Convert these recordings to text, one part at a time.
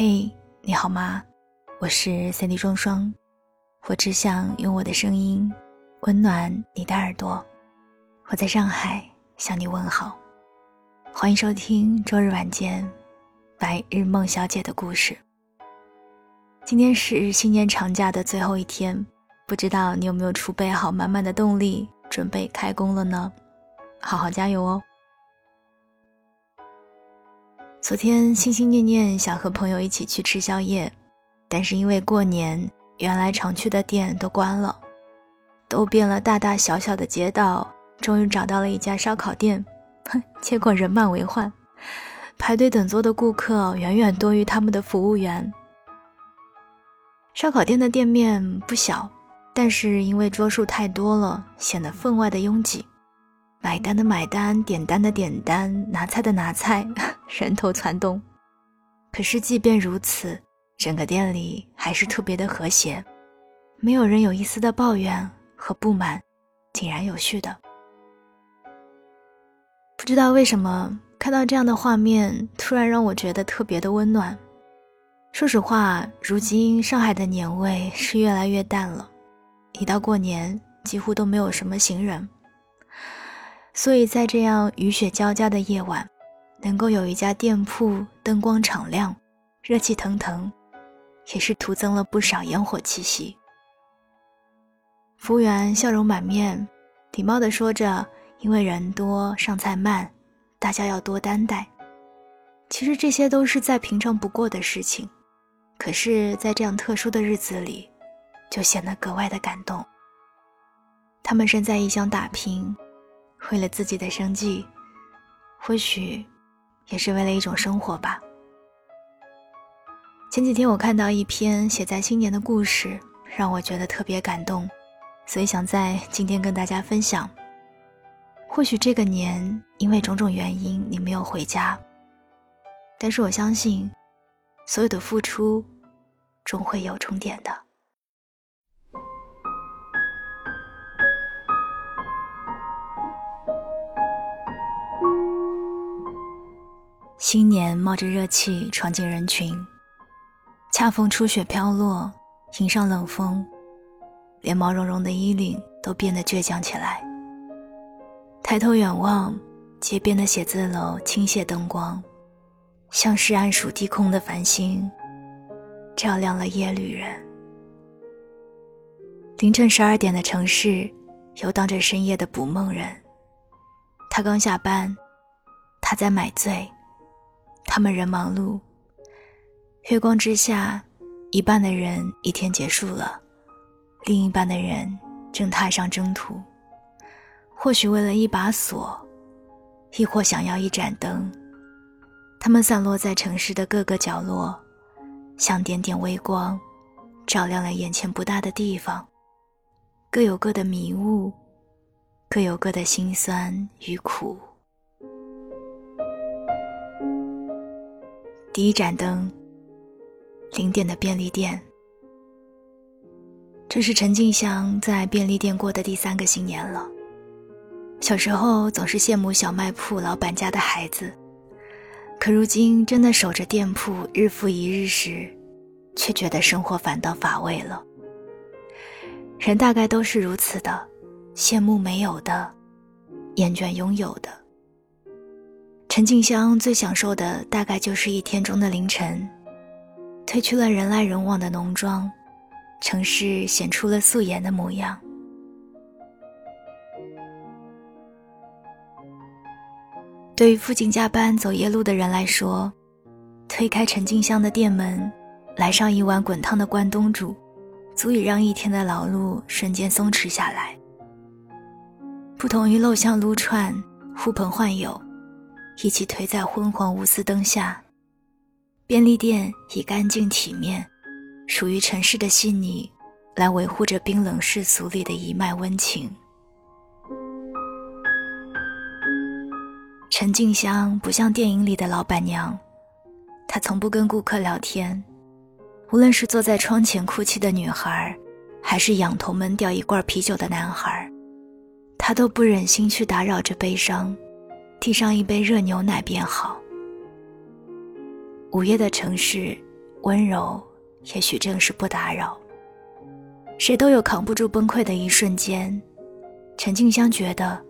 嘿，你好吗？我是三 D 双双，我只想用我的声音温暖你的耳朵。我在上海向你问好，欢迎收听周日晚间白日梦小姐的故事。今天是新年长假的最后一天，不知道你有没有储备好满满的动力，准备开工了呢？好好加油哦！昨天心心念念想和朋友一起去吃宵夜，但是因为过年，原来常去的店都关了，都遍了大大小小的街道，终于找到了一家烧烤店，哼，结果人满为患，排队等座的顾客远远多于他们的服务员。烧烤店的店面不小，但是因为桌数太多了，显得分外的拥挤。买单的买单，点单的点单，拿菜的拿菜，人头攒动。可是即便如此，整个店里还是特别的和谐，没有人有一丝的抱怨和不满，井然有序的。不知道为什么，看到这样的画面，突然让我觉得特别的温暖。说实话，如今上海的年味是越来越淡了，一到过年，几乎都没有什么行人。所以在这样雨雪交加的夜晚，能够有一家店铺灯光敞亮、热气腾腾，也是徒增了不少烟火气息。服务员笑容满面，礼貌地说着：“因为人多，上菜慢，大家要多担待。”其实这些都是再平常不过的事情，可是，在这样特殊的日子里，就显得格外的感动。他们身在异乡打拼。为了自己的生计，或许也是为了一种生活吧。前几天我看到一篇写在新年的故事，让我觉得特别感动，所以想在今天跟大家分享。或许这个年因为种种原因你没有回家，但是我相信，所有的付出终会有终点的。新年冒着热气闯进人群，恰逢初雪飘落，迎上冷风，连毛茸茸的衣领都变得倔强起来。抬头远望，街边的写字楼倾泻灯光，像是暗数低空的繁星，照亮了夜旅人。凌晨十二点的城市，游荡着深夜的捕梦人。他刚下班，他在买醉。他们仍忙碌，月光之下，一半的人一天结束了，另一半的人正踏上征途。或许为了一把锁，亦或想要一盏灯，他们散落在城市的各个角落，像点点微光，照亮了眼前不大的地方。各有各的迷雾，各有各的辛酸与苦。第一盏灯，零点的便利店。这是陈静香在便利店过的第三个新年了。小时候总是羡慕小卖铺老板家的孩子，可如今真的守着店铺日复一日时，却觉得生活反倒乏味了。人大概都是如此的，羡慕没有的，厌倦拥有的。陈静香最享受的大概就是一天中的凌晨，褪去了人来人往的浓妆，城市显出了素颜的模样。对于附近加班走夜路的人来说，推开陈静香的店门，来上一碗滚烫的关东煮，足以让一天的劳碌瞬间松弛下来。不同于陋巷撸串、呼朋唤友。一起颓在昏黄无丝灯下，便利店以干净体面、属于尘世的细腻，来维护着冰冷世俗里的一脉温情。陈静香不像电影里的老板娘，她从不跟顾客聊天，无论是坐在窗前哭泣的女孩，还是仰头闷掉一罐啤酒的男孩，她都不忍心去打扰这悲伤。递上一杯热牛奶便好。午夜的城市，温柔，也许正是不打扰。谁都有扛不住崩溃的一瞬间。陈静香觉得，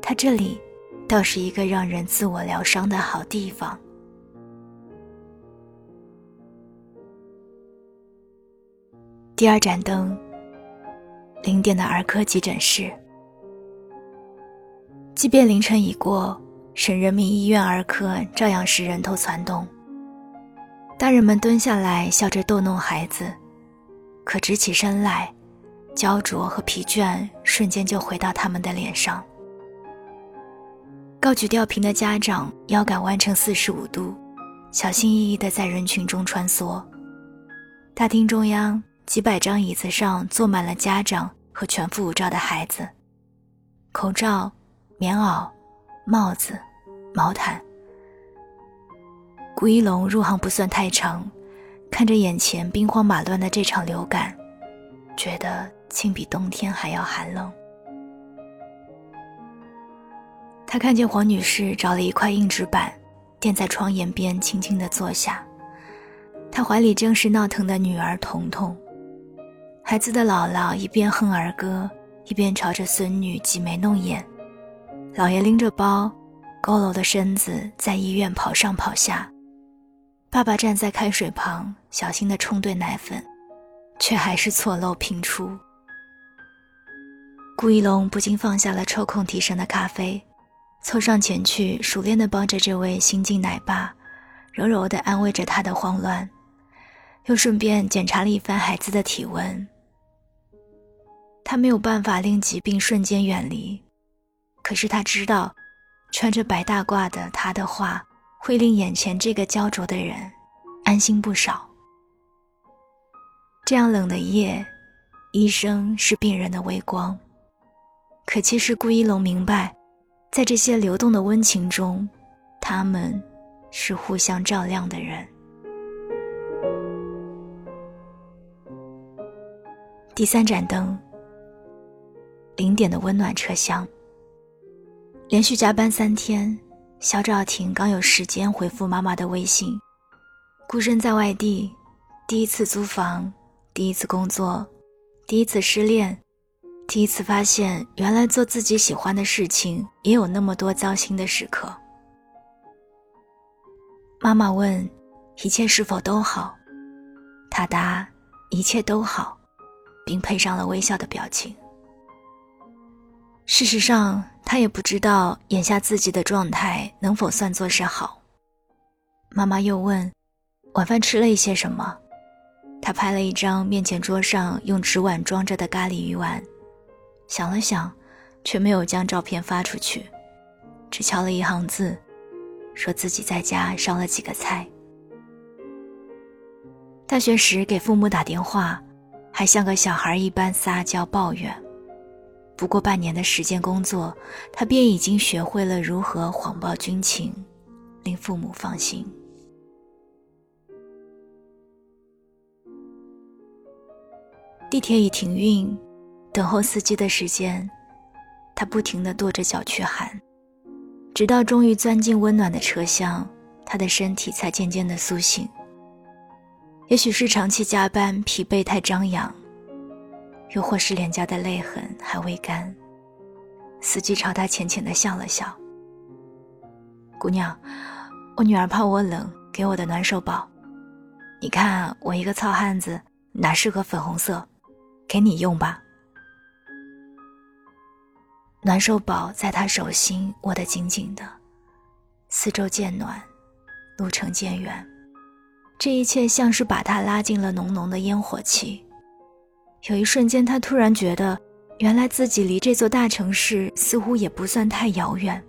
他这里倒是一个让人自我疗伤的好地方。第二盏灯，零点的儿科急诊室。即便凌晨已过，省人民医院儿科照样是人头攒动。大人们蹲下来笑着逗弄孩子，可直起身来。焦灼和疲倦瞬间就回到他们的脸上。高举吊瓶的家长腰杆弯成四十五度，小心翼翼地在人群中穿梭。大厅中央几百张椅子上坐满了家长和全副武装的孩子，口罩、棉袄、帽子、毛毯。顾一龙入行不算太长，看着眼前兵荒马乱的这场流感，觉得。竟比冬天还要寒冷。他看见黄女士找了一块硬纸板，垫在窗沿边，轻轻地坐下。她怀里正是闹腾的女儿彤彤。孩子的姥姥一边哼儿歌，一边朝着孙女挤眉弄眼。姥爷拎着包，佝偻的身子在医院跑上跑下。爸爸站在开水旁，小心地冲兑奶粉，却还是错漏频出。顾一龙不禁放下了抽空提神的咖啡，凑上前去，熟练地帮着这位新晋奶爸，柔柔地安慰着他的慌乱，又顺便检查了一番孩子的体温。他没有办法令疾病瞬间远离，可是他知道，穿着白大褂的他的话，会令眼前这个焦灼的人安心不少。这样冷的夜，医生是病人的微光。可其实顾一龙明白，在这些流动的温情中，他们是互相照亮的人。第三盏灯，零点的温暖车厢。连续加班三天，肖兆廷刚有时间回复妈妈的微信。孤身在外地，第一次租房，第一次工作，第一次失恋。第一次发现，原来做自己喜欢的事情也有那么多糟心的时刻。妈妈问：“一切是否都好？”他答：“一切都好，并配上了微笑的表情。”事实上，他也不知道眼下自己的状态能否算作是好。妈妈又问：“晚饭吃了一些什么？”他拍了一张面前桌上用纸碗装着的咖喱鱼丸。想了想，却没有将照片发出去，只敲了一行字，说自己在家烧了几个菜。大学时给父母打电话，还像个小孩一般撒娇抱怨。不过半年的时间工作，他便已经学会了如何谎报军情，令父母放心。地铁已停运。等候司机的时间，他不停地跺着脚去喊，直到终于钻进温暖的车厢，他的身体才渐渐地苏醒。也许是长期加班疲惫太张扬，又或是脸颊的泪痕还未干，司机朝他浅浅地笑了笑：“姑娘，我女儿怕我冷，给我的暖手宝。你看我一个糙汉子，哪适合粉红色？给你用吧。”暖手宝在他手心握得紧紧的，四周渐暖，路程渐远，这一切像是把他拉进了浓浓的烟火气。有一瞬间，他突然觉得，原来自己离这座大城市似乎也不算太遥远。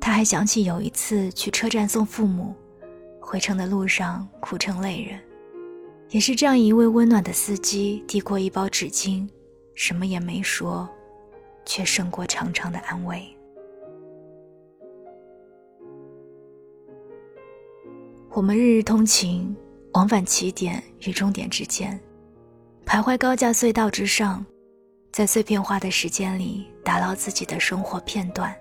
他还想起有一次去车站送父母，回程的路上哭成泪人，也是这样一位温暖的司机递过一包纸巾，什么也没说。却胜过长长的安慰。我们日日通勤，往返起点与终点之间，徘徊高架隧道之上，在碎片化的时间里打捞自己的生活片段，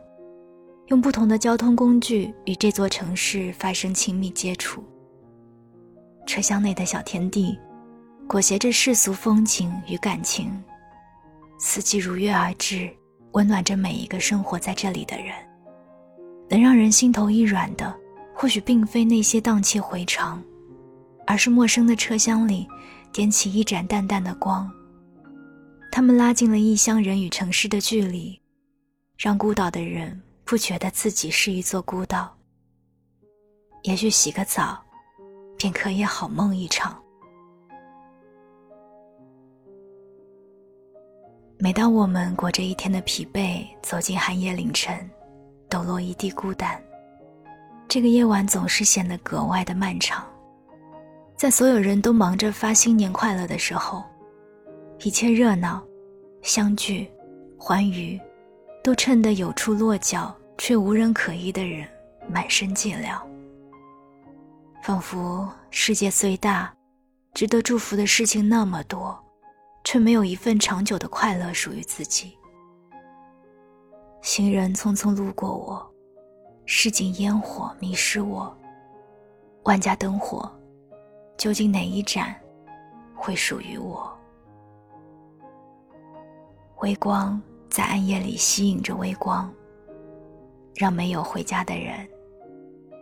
用不同的交通工具与这座城市发生亲密接触。车厢内的小天地，裹挟着世俗风景与感情，四季如约而至，温暖着每一个生活在这里的人。能让人心头一软的，或许并非那些荡气回肠，而是陌生的车厢里点起一盏淡淡的光。他们拉近了异乡人与城市的距离，让孤岛的人不觉得自己是一座孤岛。也许洗个澡，便可以好梦一场。每当我们裹着一天的疲惫走进寒夜凌晨，抖落一地孤单，这个夜晚总是显得格外的漫长。在所有人都忙着发新年快乐的时候，一切热闹、相聚、欢愉，都衬得有处落脚却无人可依的人满身寂寥。仿佛世界虽大，值得祝福的事情那么多，却没有一份长久的快乐属于自己。行人匆匆路过我，市井烟火迷失我。万家灯火，究竟哪一盏会属于我？微光在暗夜里吸引着微光，让没有回家的人，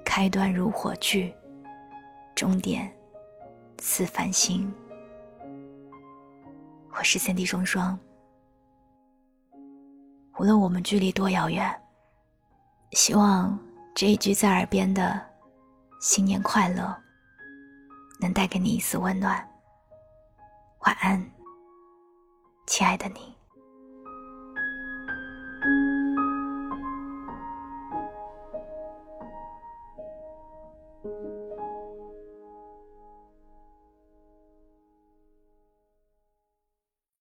开端如火炬。终点，似繁星。我是三弟双双。无论我们距离多遥远，希望这一句在耳边的“新年快乐”能带给你一丝温暖。晚安，亲爱的你。